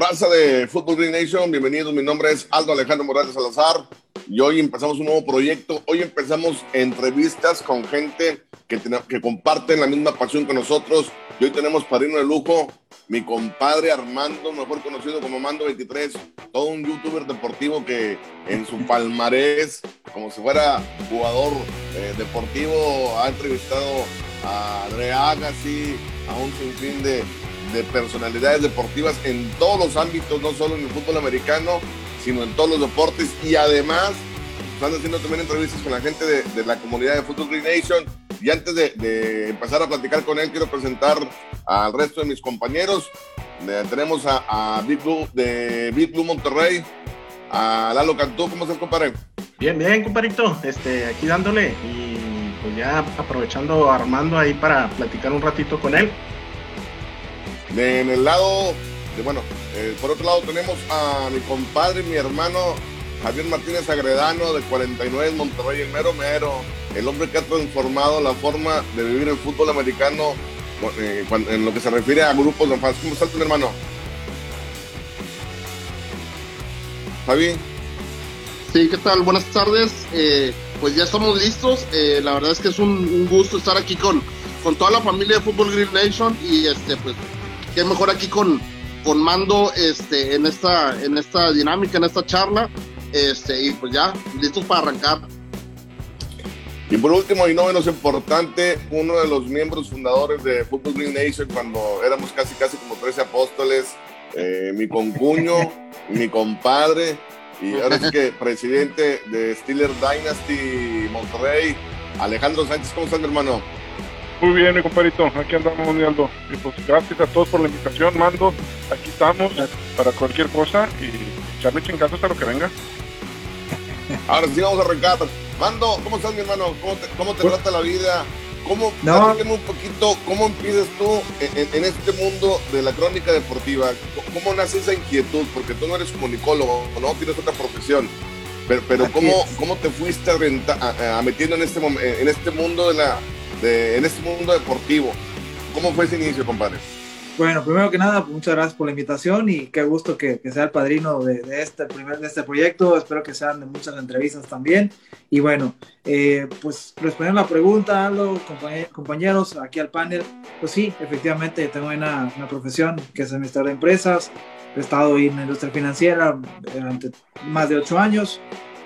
Raza de Football Green Nation, bienvenidos. Mi nombre es Aldo Alejandro Morales Salazar y hoy empezamos un nuevo proyecto. Hoy empezamos entrevistas con gente que, que comparten la misma pasión que nosotros. Y hoy tenemos padrino de lujo, mi compadre Armando, mejor conocido como Mando 23, todo un youtuber deportivo que en su palmarés, como si fuera jugador eh, deportivo, ha entrevistado a André Agassi, a un sinfín de, de personalidades deportivas en todos los ámbitos, no solo en el fútbol americano, sino en todos los deportes. Y además, están haciendo también entrevistas con la gente de, de la comunidad de Football Green Nation. Y antes de, de, empezar a platicar con él, quiero presentar al resto de mis compañeros. tenemos a, a, Big Blue de Big Blue Monterrey, a Lalo Cantú. ¿Cómo estás, compadre? Bien, bien, compadrito. Este, aquí dándole y pues ya aprovechando Armando ahí para platicar un ratito con él. En el lado, de, bueno, eh, por otro lado tenemos a mi compadre, mi hermano Javier Martínez Agredano de 49 Monterrey, el mero mero, el hombre que ha transformado la forma de vivir el fútbol americano eh, en lo que se refiere a grupos de fans. ¿Cómo estás, mi hermano? Javi. Sí, ¿qué tal? Buenas tardes. Eh, pues ya estamos listos. La verdad es que es un, un, gusto estar aquí con, con toda la familia de Fútbol Green Nation y este pues qué mejor aquí con, con Mando este, en, esta, en esta dinámica, en esta charla. Este, y pues ya, listos para arrancar. Y por último, y no menos importante, uno de los miembros fundadores de Football Green Nation, cuando éramos casi casi como 13 apóstoles, eh, mi concuño, mi compadre, y ahora es que presidente de Steeler Dynasty Monterrey, Alejandro Sánchez, ¿cómo estás, mi hermano? Muy bien, mi compadrito, aquí andamos, Aldo. Y pues gracias a todos por la invitación, Mando. Aquí estamos para cualquier cosa y echarle chingazos hasta lo que venga. Ahora sí vamos a arrancar. Mando, ¿cómo estás, mi hermano? ¿Cómo te, cómo te trata la vida? ¿Cómo, no. un poquito, cómo empiezas tú en, en, este mundo de la crónica deportiva? ¿Cómo nace esa inquietud? Porque tú no eres comunicólogo, no tienes otra profesión. Pero, pero ¿cómo, ¿cómo te fuiste a, a, a metiendo en este, en este mundo de la, de, en este mundo deportivo. ¿Cómo fue ese inicio, compadre? Bueno, primero que nada, muchas gracias por la invitación y qué gusto que, que sea el padrino de, de, este primer de este proyecto. Espero que sean de muchas entrevistas también. Y bueno, eh, pues respondiendo la pregunta, Aldo, compañeros, aquí al panel, pues sí, efectivamente tengo una, una profesión que es administrador de empresas. He estado en la industria financiera durante más de ocho años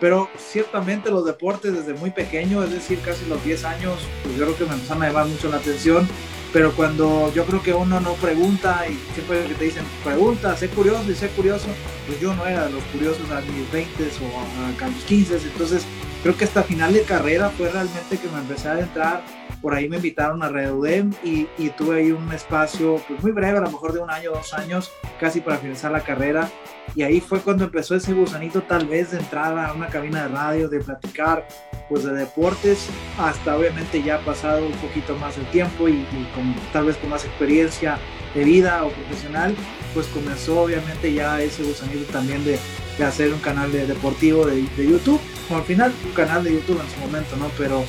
pero ciertamente los deportes desde muy pequeño, es decir, casi los 10 años, pues yo creo que me empezaron a llamar mucho la atención, pero cuando yo creo que uno no pregunta y siempre que te dicen pregunta, sé curioso y sé curioso, pues yo no era de los curiosos a mis 20 o a, a los 15, entonces creo que hasta final de carrera fue realmente que me empecé a adentrar por ahí me invitaron a Reudem y, y, tuve ahí un espacio pues muy breve, a lo mejor de un año, dos años, casi para finalizar la carrera. Y ahí fue cuando empezó ese gusanito tal vez de entrar a una cabina de radio, de platicar pues de deportes, hasta obviamente ya ha pasado un poquito más el tiempo y, y con, tal vez con más experiencia de vida o profesional, pues comenzó obviamente ya ese gusanito también de, de hacer un canal de deportivo de, de YouTube, o al final un canal de YouTube en su momento, ¿no? Pero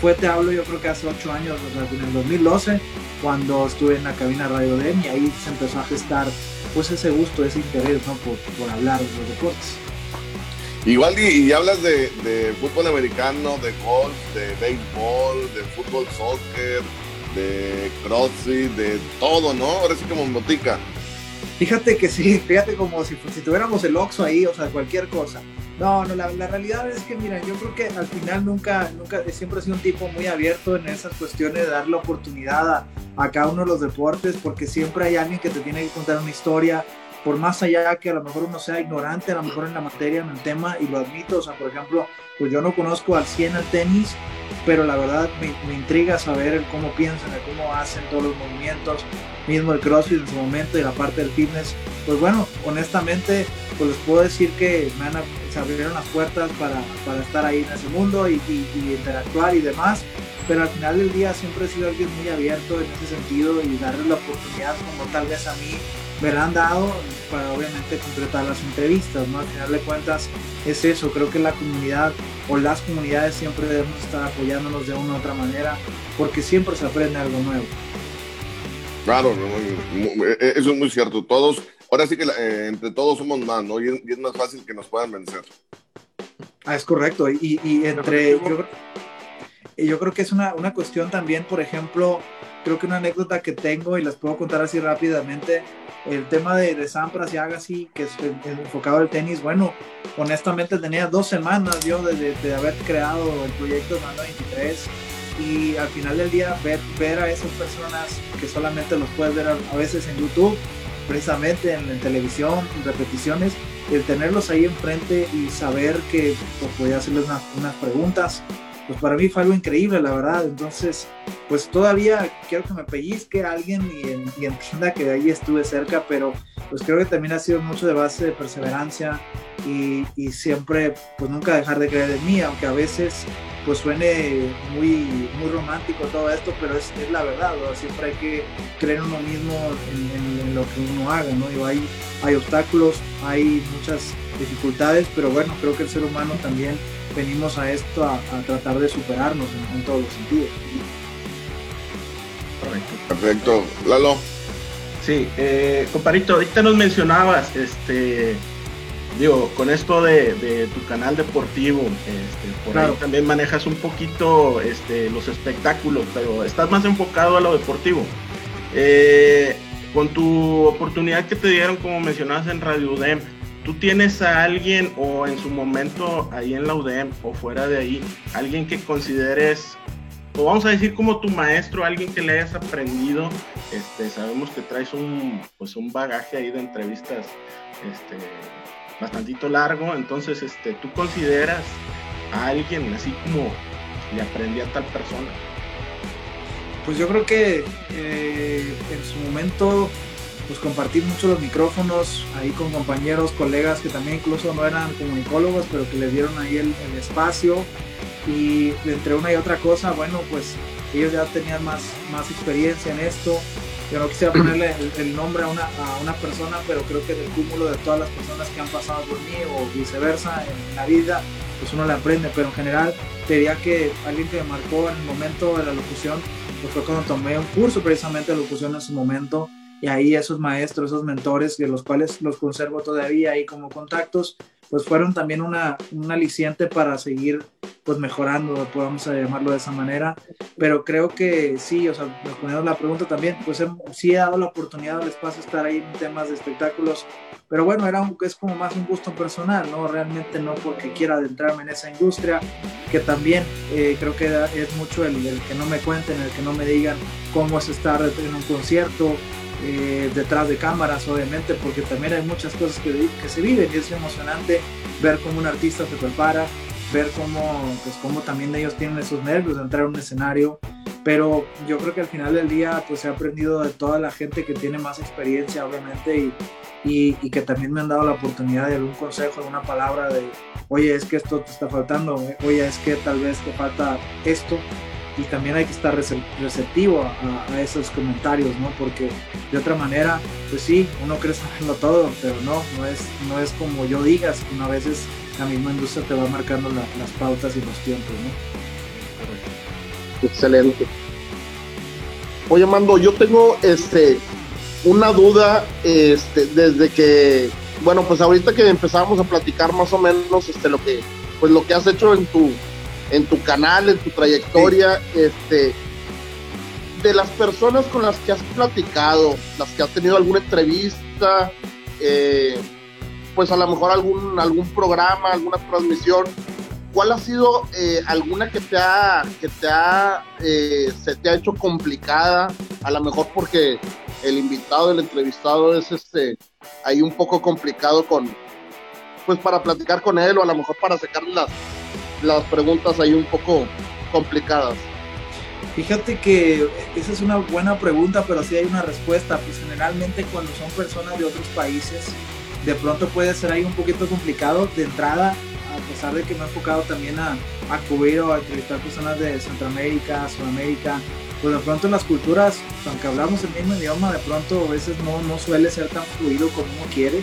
fue, te hablo, yo creo que hace ocho años, o sea, en el 2012, cuando estuve en la cabina Radio DEM y ahí se empezó a gestar pues ese gusto, ese interés por, por hablar de los deportes. Igual y, hablas de, fútbol americano, de golf, de béisbol, de fútbol soccer, de crossfit, de todo, ¿no? Ahora sí como botica. Fíjate que sí, fíjate como si, si tuviéramos el Oxxo ahí, o sea, cualquier cosa. No, no, la, la, realidad es que, mira, yo creo que al final nunca, nunca, siempre he sido un tipo muy abierto en esas cuestiones de darle oportunidad a, a cada uno de los deportes, porque siempre hay alguien que te tiene que contar una historia, por más allá que a lo mejor uno sea ignorante, a lo mejor en la materia, en el tema, y lo admito, o sea, por ejemplo, pues yo no conozco al 100 el tenis, pero la verdad me, me intriga saber cómo piensan, cómo hacen todos los movimientos, mismo el CrossFit en su momento y la parte del fitness. Pues bueno, honestamente, pues les puedo decir que me han, se abrieron las puertas para, para estar ahí en ese mundo y, interactuar y demás, pero al final del día siempre he sido alguien muy abierto en ese sentido y darle la oportunidad como tal vez a mí me la han dado para obviamente concretar las entrevistas, ¿no? Al final de cuentas es eso, creo que la comunidad o las comunidades siempre debemos estar apoyándonos de una u otra manera porque siempre se aprende algo nuevo. Claro, eso es muy cierto. Todos ahora sí que eh, entre todos somos más, ¿no? Y es, más fácil que nos puedan vencer. Ah, es correcto. Y, y entre, yo, yo, creo que es una, una cuestión también, por ejemplo, creo que una anécdota que tengo y las puedo contar así rápidamente, el tema de, de Sampras y Agassi, que es enfocado al tenis, bueno, honestamente tenía dos semanas yo de, de, haber creado el proyecto de Mando 23 y al final del día ver, ver a esas personas que solamente los puedes ver a, veces en YouTube, precisamente en, televisión, en repeticiones, el tenerlos ahí enfrente y saber que pues, podía hacerles unas preguntas, pues para mí fue algo increíble, la verdad. Entonces, pues todavía quiero que me pellizque alguien y, y entienda que de ahí estuve cerca, pero pues creo que también ha sido mucho de base de perseverancia y, y siempre, pues nunca dejar de creer en mí, aunque a veces pues suene muy, muy romántico todo esto, pero es, es la verdad, siempre hay que creer en uno mismo, en, lo que uno haga, ¿no? Y hay, hay obstáculos, hay muchas dificultades, pero bueno, creo que el ser humano también venimos a esto a, tratar de superarnos en, todos los sentidos. Perfecto. Lalo. Sí, eh, comparito, ahorita nos mencionabas, este, digo, con esto de, tu canal deportivo, este, por ahí también manejas un poquito este, los espectáculos, pero estás más enfocado a lo deportivo. Eh, con tu oportunidad que te dieron, como mencionabas en Radio UDEM, ¿Tú tienes a alguien o en su momento ahí en la UDEM o fuera de ahí, alguien que consideres, o vamos a decir como tu maestro, alguien que le hayas aprendido? Este, sabemos que traes un, pues un bagaje ahí de entrevistas este, bastantito largo, entonces este, ¿tú consideras a alguien así como le aprendí a tal persona? Pues yo creo que eh, en su momento pues compartir mucho los micrófonos ahí con compañeros, colegas que también incluso no eran comunicólogos, pero que les dieron ahí el, espacio. Y entre una y otra cosa, bueno, pues ellos ya tenían más, más experiencia en esto. Yo no quisiera ponerle el, nombre a una, a una, persona, pero creo que del cúmulo de todas las personas que han pasado por mí o viceversa en, la vida, pues uno le aprende. Pero en general, te diría que alguien que me marcó en el momento de la locución, pues fue cuando tomé un curso precisamente de locución en su momento y ahí esos maestros, esos mentores, de los cuales los conservo todavía ahí como contactos, pues fueron también una, un aliciente para seguir pues mejorando, podemos llamarlo de esa manera, pero creo que sí, o sea, respondiendo la pregunta también, pues sí he dado la oportunidad, el espacio estar ahí en temas de espectáculos, pero bueno, era un, es como más un gusto personal, ¿no? Realmente no porque quiera adentrarme en esa industria, que también eh, creo que es mucho el, el que no me cuenten, el que no me digan cómo es estar en un concierto, eh, detrás de cámaras, obviamente, porque también hay muchas cosas que, que, se viven y es emocionante ver cómo un artista se prepara, ver cómo, pues, cómo también ellos tienen esos nervios de entrar a un escenario. Pero yo creo que al final del día, pues he aprendido de toda la gente que tiene más experiencia, obviamente, y, y, que también me han dado la oportunidad de algún consejo, alguna palabra de, oye, es que esto te está faltando, oye, es que tal vez te falta esto y también hay que estar receptivo a, esos comentarios, ¿no? Porque de otra manera, pues sí, uno cree saberlo todo, pero no, no es, no es como yo digas, sino a veces la misma industria te va marcando las pautas y los tiempos, ¿no? Excelente. Oye, Mando, yo tengo este una duda este, desde que, bueno, pues ahorita que empezamos a platicar más o menos este, lo que pues lo que has hecho en tu en tu canal, en tu trayectoria, este, de las personas con las que has platicado, las que has tenido alguna entrevista, eh, pues a lo mejor algún, algún programa, alguna transmisión, ¿cuál ha sido eh, alguna que te ha, que te ha, eh, se te ha hecho complicada? A lo mejor porque el invitado, el entrevistado es este, ahí un poco complicado con, pues para platicar con él o a lo mejor para sacarle las, las preguntas ahí un poco complicadas. Fíjate que esa es una buena pregunta, pero sí hay una respuesta. Pues generalmente cuando son personas de otros países, de pronto puede ser ahí un poquito complicado de entrada, a pesar de que me he enfocado también a, a cubrir o a entrevistar personas de Centroamérica, Sudamérica. Pues de pronto las culturas, aunque hablamos el mismo idioma, de pronto a veces no, no suele ser tan fluido como uno quiere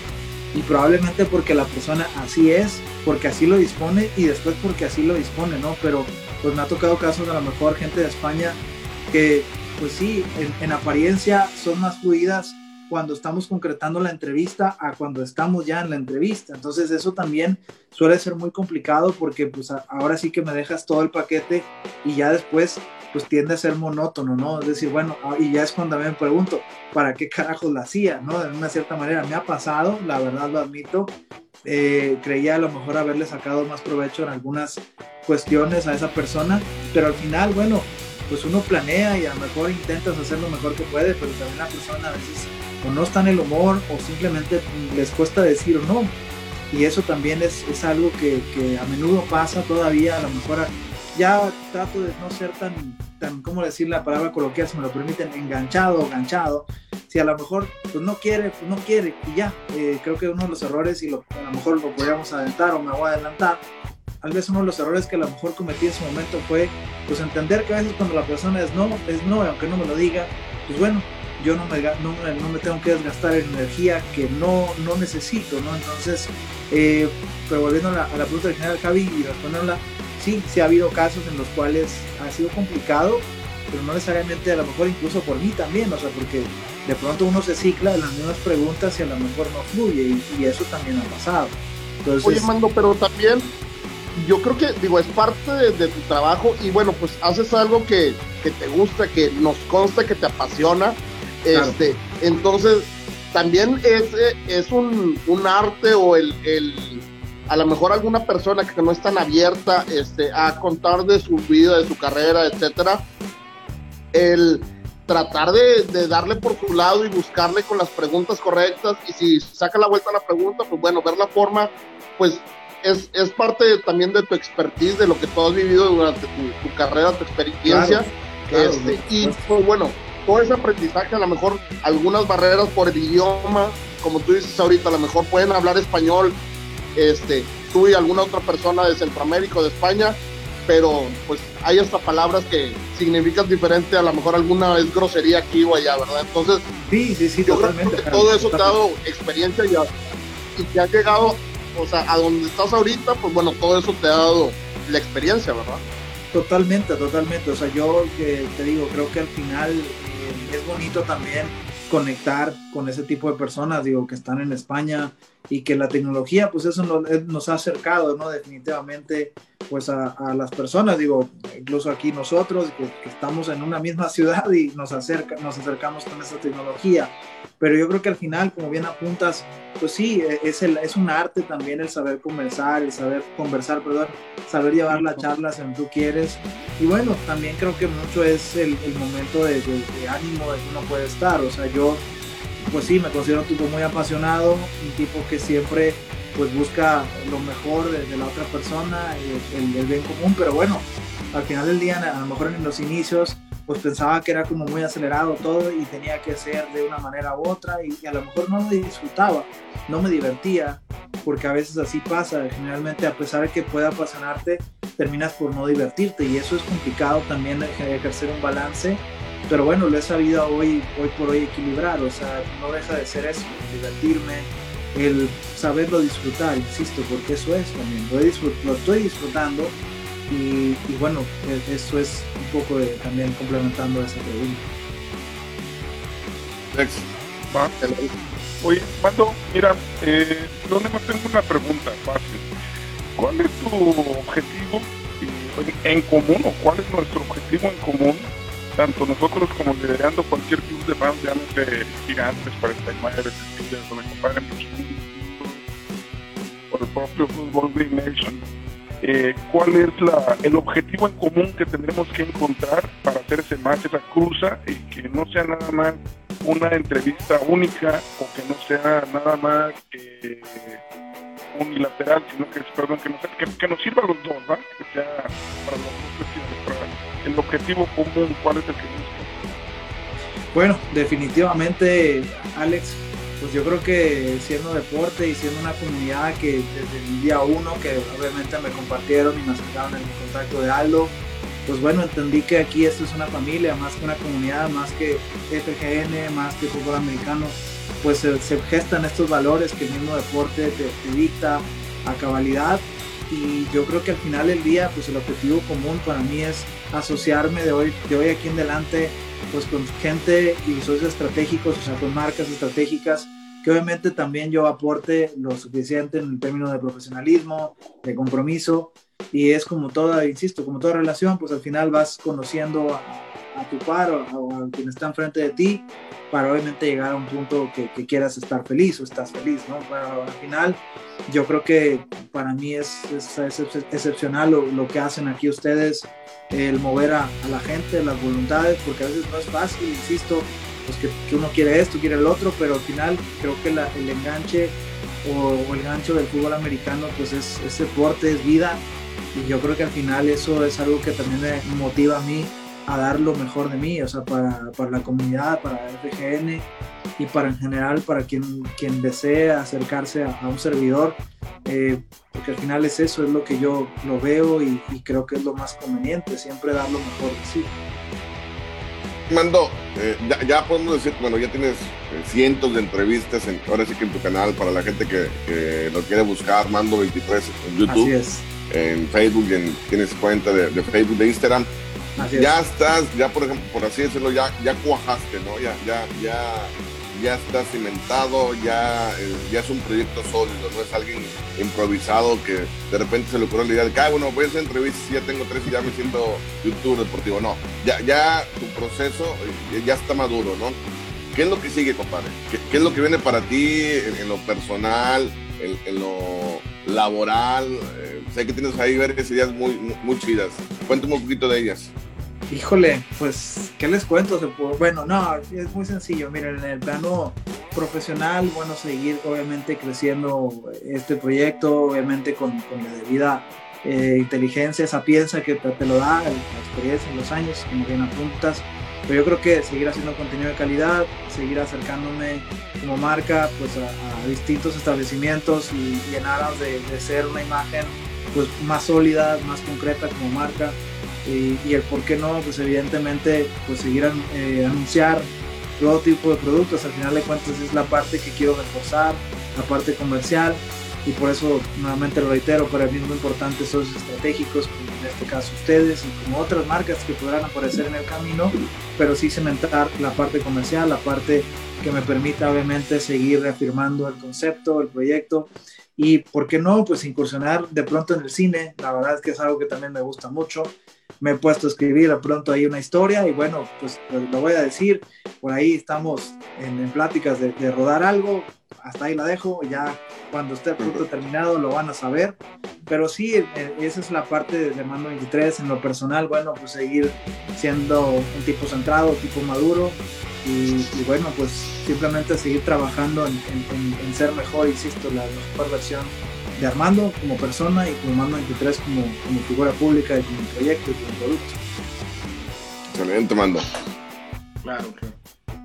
y probablemente porque la persona así es, porque así lo dispone y después porque así lo dispone, ¿no? Pero pues me ha tocado casos de a lo mejor gente de España que pues sí, en, apariencia son más fluidas cuando estamos concretando la entrevista a cuando estamos ya en la entrevista. Entonces eso también suele ser muy complicado porque pues ahora sí que me dejas todo el paquete y ya después pues tiende a ser monótono, ¿no? Es decir, bueno, ah, y ya es cuando me pregunto, ¿para qué carajos la hacía, ¿no? De una cierta manera me ha pasado, la verdad lo admito, eh, creía a lo mejor haberle sacado más provecho en algunas cuestiones a esa persona, pero al final, bueno, pues uno planea y a lo mejor intentas hacer lo mejor que puede, pero también la persona a veces o no está en el humor o simplemente les cuesta decir no. Y eso también es, es algo que, que, a menudo pasa todavía, a lo mejor ya trato de no ser tan, tan, ¿cómo decir la palabra coloquial, si me lo permiten, enganchado o ganchado. Si a lo mejor pues no quiere, pues no quiere y ya. Eh, creo que uno de los errores, y lo, a lo mejor lo podríamos adelantar o me voy a adelantar, tal vez uno de los errores que a lo mejor cometí en su momento fue pues entender que a veces cuando la persona es no, es no, aunque no me lo diga, pues bueno, yo no me, no, me tengo que desgastar en energía que no, no necesito, ¿no? Entonces, eh, pero volviendo a la, a la pregunta original, Javi, y responderla, sí, sí ha habido casos en los cuales ha sido complicado, pero no necesariamente a lo mejor incluso por mí también, o sea, porque de pronto uno se cicla las mismas preguntas y a lo mejor no fluye y, eso también ha pasado. Entonces, Oye, Mando, pero también yo creo que, digo, es parte de, tu trabajo y bueno, pues haces algo que, te gusta, que nos consta, que te apasiona. Este, entonces, también es, es un, arte o el, a lo mejor alguna persona que no es tan abierta este, a contar de su vida, de su carrera, etcétera, el tratar de, de, darle por su lado y buscarle con las preguntas correctas y si saca la vuelta a la pregunta, pues bueno, ver la forma, pues es, es parte también de tu expertise, de lo que tú has vivido durante tu, carrera, tu experiencia. este, y pues, bueno, todo ese aprendizaje, a lo mejor algunas barreras por el idioma, como tú dices ahorita, a lo mejor pueden hablar español, este, tú y alguna otra persona de Centroamérica o de España, pero pues hay hasta palabras que significan diferente, a lo mejor alguna es grosería aquí o allá, ¿verdad? Entonces, sí, sí, sí, totalmente, todo eso te ha dado experiencia y, y te ha llegado o sea, a donde estás ahorita, pues bueno, todo eso te ha dado la experiencia, ¿verdad? Totalmente, totalmente. O sea, yo que te digo, creo que al final eh, es bonito también conectar con ese tipo de personas, digo, que están en España y que la tecnología, pues eso nos, ha acercado, ¿no? Definitivamente, pues a, las personas, digo, incluso aquí nosotros, que, que, estamos en una misma ciudad y nos, acerca, nos acercamos con esa tecnología pero yo creo que al final, como bien apuntas, pues sí, e, es, el, es un arte también el saber conversar, el saber conversar, perdón, saber llevar las charlas en tú quieres. Y bueno, también creo que mucho es el, el momento de, ánimo de que uno puede estar. O sea, yo, pues sí, me considero un tipo muy apasionado, un tipo que siempre pues busca lo mejor de, la otra persona, el, el bien común, pero bueno, al final del día, a lo mejor en los inicios, pues pensaba que era como muy acelerado todo y tenía que ser de una manera u otra y, a lo mejor no me disfrutaba, no me divertía, porque a veces así pasa, generalmente a pesar de que pueda apasionarte, terminas por no divertirte y eso es complicado también ejercer un balance, pero bueno, lo he sabido hoy, hoy por hoy equilibrar, o sea, no deja de ser eso, divertirme, el saberlo disfrutar, insisto, porque eso es también, lo, estoy disfrutando y, bueno, e, eso es un poco también complementando esa pregunta. Oye, Mando, mira, eh, yo tengo una pregunta fácil. ¿Cuál es tu objetivo en común o cuál es nuestro objetivo en común? Tanto nosotros como liderando cualquier club de fans, ya no sé, gigantes, 49, Tigres, o me comparen por el propio Fútbol Green Nation eh, cuál es la, el objetivo en común que tendremos que encontrar para hacerse más esa cruza y que no sea nada más una entrevista única o que no sea nada más eh, unilateral, sino que, perdón, que, nos, que, nos sirva a los dos, ¿va? que sea para los dos el objetivo común, cuál es el que busca. Bueno, definitivamente, Alex, pues yo creo que siendo deporte y siendo una comunidad que desde el día uno, que obviamente me compartieron y me acercaron en el contacto de Aldo, pues bueno, entendí que aquí esto es una familia, más que una comunidad, más que FGN, más que fútbol americano, pues se, gestan estos valores que el mismo deporte te, dicta a cabalidad y yo creo que al final del día pues el objetivo común para mí es asociarme de hoy, de hoy aquí en adelante pues con gente y socios estratégicos, o sea, con marcas estratégicas, que obviamente también yo aporte lo suficiente en el término de profesionalismo, de compromiso, y es como toda, insisto, como toda relación, pues al final vas conociendo a, tu par o, a quien está enfrente de ti para obviamente llegar a un punto que, quieras estar feliz o estás feliz, ¿no? Pero al final yo creo que para mí es, es, excepcional lo, lo, que hacen aquí ustedes, el mover a, la gente, las voluntades, porque a veces no es fácil, insisto, pues que, uno quiere esto, quiere el otro, pero al final creo que el enganche o, el gancho del fútbol americano pues es, es deporte, es vida y yo creo que al final eso es algo que también me motiva a mí a dar lo mejor de mí, o sea, para, para la comunidad, para FGN y para en general, para quien, quien desee acercarse a, un servidor, eh, porque al final es eso, es lo que yo lo veo y, creo que es lo más conveniente, siempre dar lo mejor de sí. Mando, eh, ya, podemos decir, bueno, ya tienes eh, cientos de entrevistas, en, ahora sí que en tu canal, para la gente que, que lo quiere buscar, Mando 23 en YouTube. Así es. En Facebook, en, tienes cuenta de, de Facebook, de Instagram ya estás, ya por ejemplo, por así decirlo, ya, ya cuajaste, ¿no? Ya, ya, ya, ya estás cimentado, ya, eh, ya es un proyecto sólido, no es alguien improvisado que de repente se le ocurrió la idea de que, ah, bueno, voy a hacer entrevistas y ya tengo tres y ya me siento youtuber deportivo. No, ya, ya tu proceso eh, ya está maduro, ¿no? ¿Qué es lo que sigue, compadre? ¿Qué, es lo que viene para ti en, lo personal, en, lo laboral? Eh, sé que tienes ahí varias ideas muy, muy chidas. Cuéntame un poquito de ellas. Híjole, pues, ¿qué les cuento? Bueno, no, es muy sencillo. Miren, en el plano profesional, bueno, seguir obviamente creciendo este proyecto, obviamente con, con la debida eh, inteligencia, esa piensa que te, lo da, la experiencia, los años, como bien apuntas. Pero yo creo que seguir haciendo contenido de calidad, seguir acercándome como marca pues a, distintos establecimientos y, llenar de, de ser una imagen pues más sólida, más concreta como marca y, el por qué no, pues evidentemente pues seguir eh, anunciar todo tipo de productos, al final de cuentas es la parte que quiero reforzar, la parte comercial y por eso nuevamente lo reitero, para mí es muy importante socios estratégicos, en este caso ustedes y como otras marcas que podrán aparecer en el camino, pero sí cementar la parte comercial, la parte que me permita obviamente seguir reafirmando el concepto, el proyecto y por qué no, pues incursionar de pronto en el cine, la verdad es que es algo que también me gusta mucho, me he puesto a escribir de pronto ahí una historia y bueno, pues, lo voy a decir, por ahí estamos en, pláticas de, rodar algo, hasta ahí la dejo, ya cuando esté pronto terminado lo van a saber, pero sí, eh, esa es la parte de Mando 23, en lo personal, bueno, pues seguir siendo un tipo centrado, un tipo maduro y, bueno, pues simplemente seguir trabajando en, en ser mejor, insisto, la mejor versión de Armando como persona y como Mando 23 como, como figura pública y como proyecto y como producto. Excelente, Mando. Claro, claro.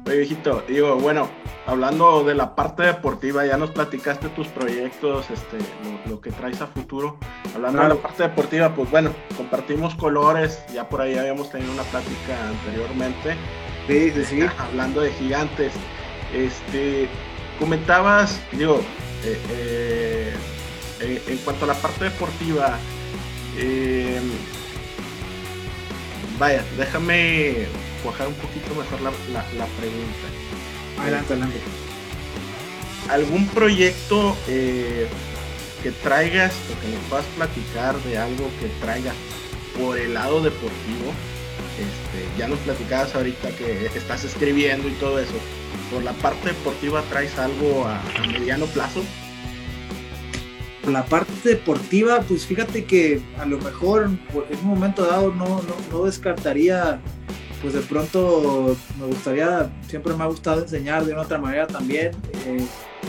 Oye, viejito, digo, bueno, hablando de la parte deportiva, ya nos platicaste tus proyectos, este, lo, que traes a futuro. Hablando de la parte deportiva, pues bueno, compartimos colores, ya por ahí habíamos tenido una plática anteriormente. Sí, sí, sí. Hablando de gigantes. Este, comentabas, digo, eh, eh eh, en cuanto a la parte deportiva, vaya, déjame cuajar un poquito mejor la, pregunta. Adelante, adelante. ¿Algún proyecto eh, que traigas o que nos puedas platicar de algo que traigas por el lado deportivo? Este, ya nos platicabas ahorita que estás escribiendo y todo eso. ¿Por la parte deportiva traes algo a mediano plazo? la parte deportiva, pues fíjate que a lo mejor en un momento dado no, no, descartaría, pues de pronto me gustaría, siempre me ha gustado enseñar de una otra manera también. Eh,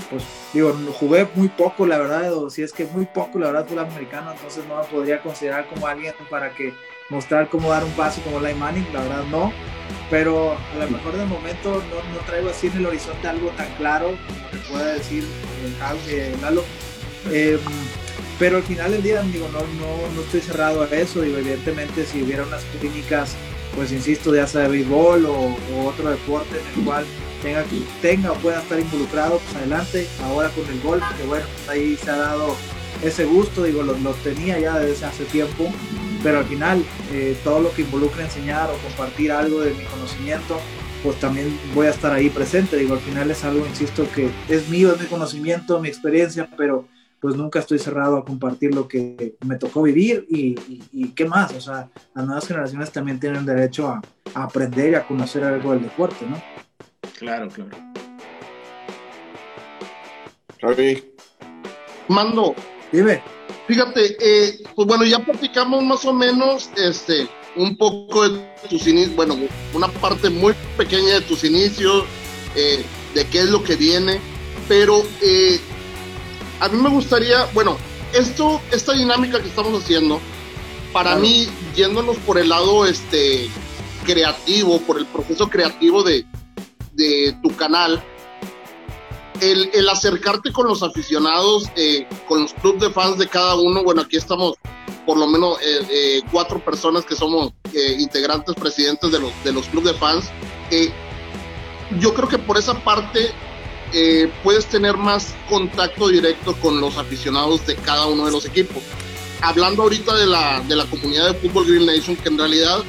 pues digo, jugué muy poco, la verdad, o si es que muy poco, la verdad, fútbol americano, entonces no me podría considerar como alguien para que mostrar cómo dar un paso como Line Manning, la verdad no. Pero a lo mejor de momento no, no traigo así en el horizonte algo tan claro como te pueda decir eh, Lalo Em, pero al final del día, digo, no, no, no estoy cerrado a eso. Digo, evidentemente, si hubiera unas clínicas, pues insisto, ya sea de béisbol o, otro deporte en el cual tenga, tenga o pueda estar involucrado, pues adelante. Ahora con el golf, que bueno, pues ahí se ha dado ese gusto, digo, lo, lo tenía ya desde hace tiempo. pero al final eh, todo lo que involucra enseñar o compartir algo de mi conocimiento, pues también voy a estar ahí presente. Digo, al final es algo, insisto, que es mío, es mi conocimiento, mi experiencia, pero pues nunca estoy cerrado a compartir lo que me tocó vivir y, qué más. O sea, las nuevas generaciones también tienen derecho a, aprender y a conocer algo del deporte, ¿no? Claro, claro. Javi. Mando. Dime. Fíjate, eh, pues bueno, ya platicamos más o menos este, un poco de tus inicios, bueno, una parte muy pequeña de tus inicios, eh, de qué es lo que viene, pero eh, a mí me gustaría, bueno, esto, esta dinámica que estamos haciendo, para mí, yéndonos por el lado este, creativo, por el proceso creativo de, tu canal, el, acercarte con los aficionados, eh, con los clubes de fans de cada uno, bueno, aquí estamos por lo menos eh, eh, cuatro personas que somos integrantes, presidentes de los, de los clubes de fans. yo creo que por esa parte eh, puedes tener más contacto directo con los aficionados de cada uno de los equipos. Hablando ahorita de la, de la comunidad de Fútbol Green Nation, que en realidad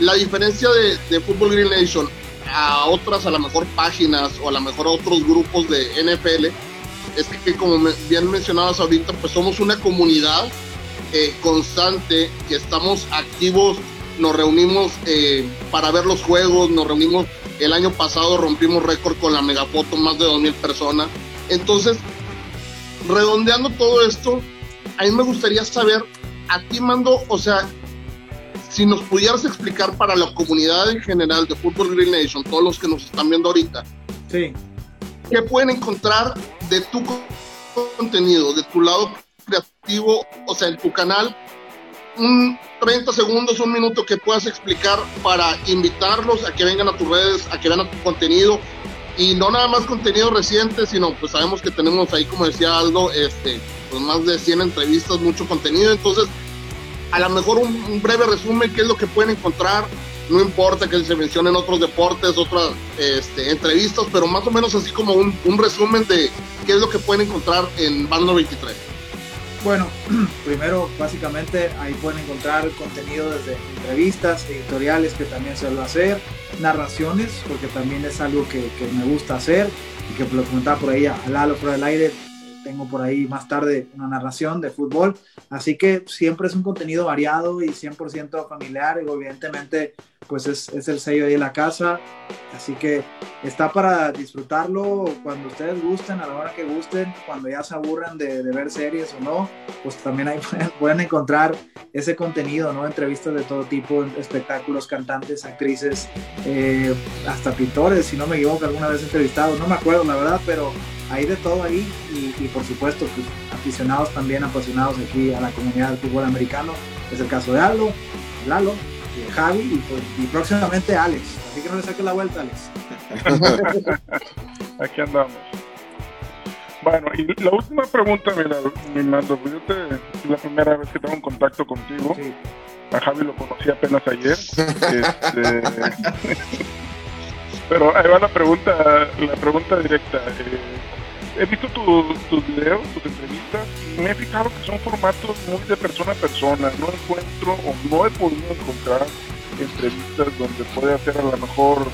la diferencia de, de Fútbol Green Nation a otras, a lo mejor páginas o a lo mejor a otros grupos de NFL, es que, como bien mencionabas ahorita, pues somos una comunidad eh, constante, que estamos activos, nos reunimos eh, para ver los juegos, nos reunimos el año pasado rompimos récord con la megafoto, más de 2.000 personas. Entonces, redondeando todo esto, a mí me gustaría saber, a ti mando, o sea, si nos pudieras explicar para la comunidad en general de Football Green Nation, todos los que nos están viendo ahorita, sí. ¿qué pueden encontrar de tu contenido, de tu lado creativo, o sea, en tu canal? Un 30 segundos, un minuto que puedas explicar para invitarlos a que vengan a tus redes, a que vean tu contenido. Y no nada más contenido reciente, sino pues sabemos que tenemos ahí, como decía Aldo, este, pues más de 100 entrevistas, mucho contenido, entonces a lo mejor un, breve resumen, qué es lo que pueden encontrar, no importa que se mencionen otros deportes, otras este, entrevistas, pero más o menos así como un, un resumen de qué es lo que pueden encontrar en Bando 23. Bueno, primero, básicamente ahí pueden encontrar contenido desde entrevistas, editoriales que también suelo hacer, narraciones, porque también es algo que, me gusta hacer y que lo comentaba por ahí a Lalo fuera del aire, tengo por ahí más tarde una narración de fútbol, así que siempre es un contenido variado y 100% familiar y evidentemente pues es, es, el sello ahí de la casa, así que está para disfrutarlo cuando ustedes gusten, a la hora que gusten, cuando ya se aburran de, ver series o no, pues también ahí pueden, encontrar ese contenido, ¿no? Entrevistas de todo tipo, espectáculos, cantantes, actrices, eh, hasta pintores, si no me equivoco, alguna vez entrevistado, no me acuerdo la verdad, pero hay de todo ahí y, por supuesto pues, aficionados también apasionados aquí a la comunidad del fútbol americano es el caso de Aldo, Lalo, Javi y, pues, y próximamente Alex así que no le saque la vuelta Alex aquí andamos bueno, y la última pregunta, mira, mi mando, pues yo te, es la primera vez que tengo un contacto contigo. A Javi lo conocí apenas ayer. este, pero ahí va la pregunta, la pregunta directa. Eh, he visto tus videos, tus entrevistas, y me he fijado que son formatos muy de persona a persona. No encuentro o no he podido encontrar entrevistas donde puede hacer a lo mejor,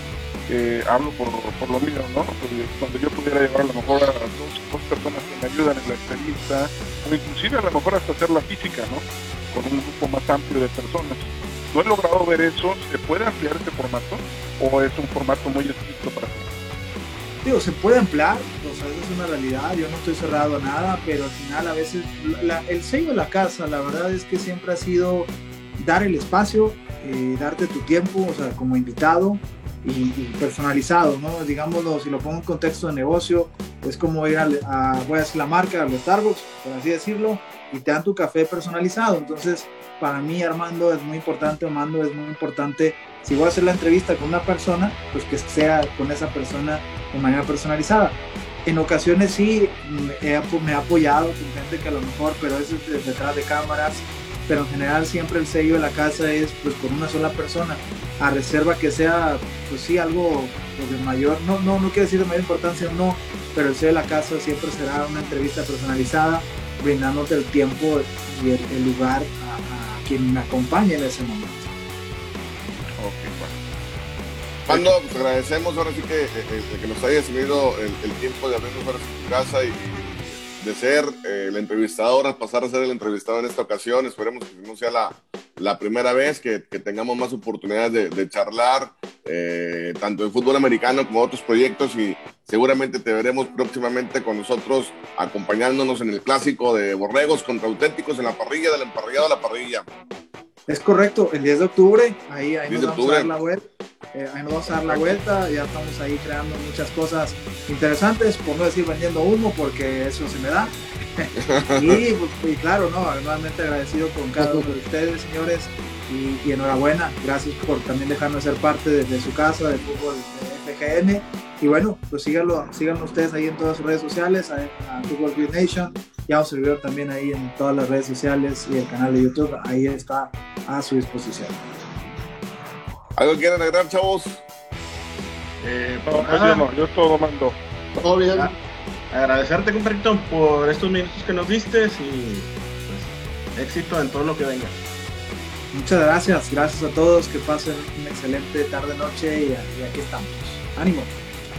eh, hablo por, por, lo mío, ¿no? Donde yo pudiera llevar a lo mejor a dos, dos personas que me ayudan en la entrevista, o inclusive a lo mejor hasta hacer la física, ¿no? Con un grupo más amplio de personas. No he logrado ver eso. ¿Se puede ampliar este formato o es un formato muy estricto para ti? Digo, se puede ampliar, o sea, es una realidad, yo no estoy cerrado a nada, pero al final a veces el sello de la casa, la verdad es que siempre ha sido dar el espacio, eh, darte tu tiempo, o sea, como invitado y, personalizado, ¿no? Digámoslo, si lo pongo en contexto de negocio, es como ir a, voy a decir la marca, a los Starbucks, por así decirlo, y te dan tu café personalizado, entonces para mí Armando es muy importante, Armando es muy importante si voy a hacer la entrevista con una persona, pues que sea con esa persona de manera personalizada. En ocasiones sí me he, apoyado con gente que a lo mejor, pero eso es detrás de cámaras, pero en general siempre el sello de la casa es pues con una sola persona, a reserva que sea pues sí algo pues, de mayor, no, no, no quiero decir de mayor importancia no, pero el sello de la casa siempre será una entrevista personalizada, brindándote el tiempo y el, lugar quien me acompañe en ese momento. Mando, pues agradecemos ahora sí que, eh, eh, que nos hayas tenido el, tiempo de abrirnos ahora en tu casa y, de ser eh, el entrevistador, pasar a ser el entrevistado en esta ocasión. Esperemos que no sea la, la primera vez que, que, tengamos más oportunidades de, de charlar, eh, tanto en fútbol americano como otros proyectos y seguramente te veremos próximamente con nosotros acompañándonos en el clásico de Borregos contra Auténticos en la parrilla del emparrillado a la parrilla. Es correcto, el 10 de octubre, ahí, ahí nos vamos a dar la vuelta. Eh, ahí nos vamos a dar la vuelta, ya estamos ahí creando muchas cosas interesantes, por no decir vendiendo humo, porque eso se me da. Pues, y, claro, no, nuevamente agradecido con cada uno de ustedes, señores, y, enhorabuena, gracias por también dejarnos ser parte de, su casa, del fútbol de FGN. Y bueno, pues síganlo, síganlo ustedes ahí en todas sus redes sociales, a, a Fútbol Green Nation, ya un servidor también ahí en todas las redes sociales y el canal de YouTube, ahí está a su disposición. ¿Algo quieren agregar, chavos? Eh, pues yo todo mando. Todo bien. Ah, agradecerte, compadrito, por estos minutos que nos diste y pues, éxito en todo lo que venga. Muchas gracias, gracias a todos, que pasen una excelente tarde, noche y, aquí estamos. Ánimo.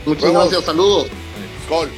Muchas gracias, saludos. Gol.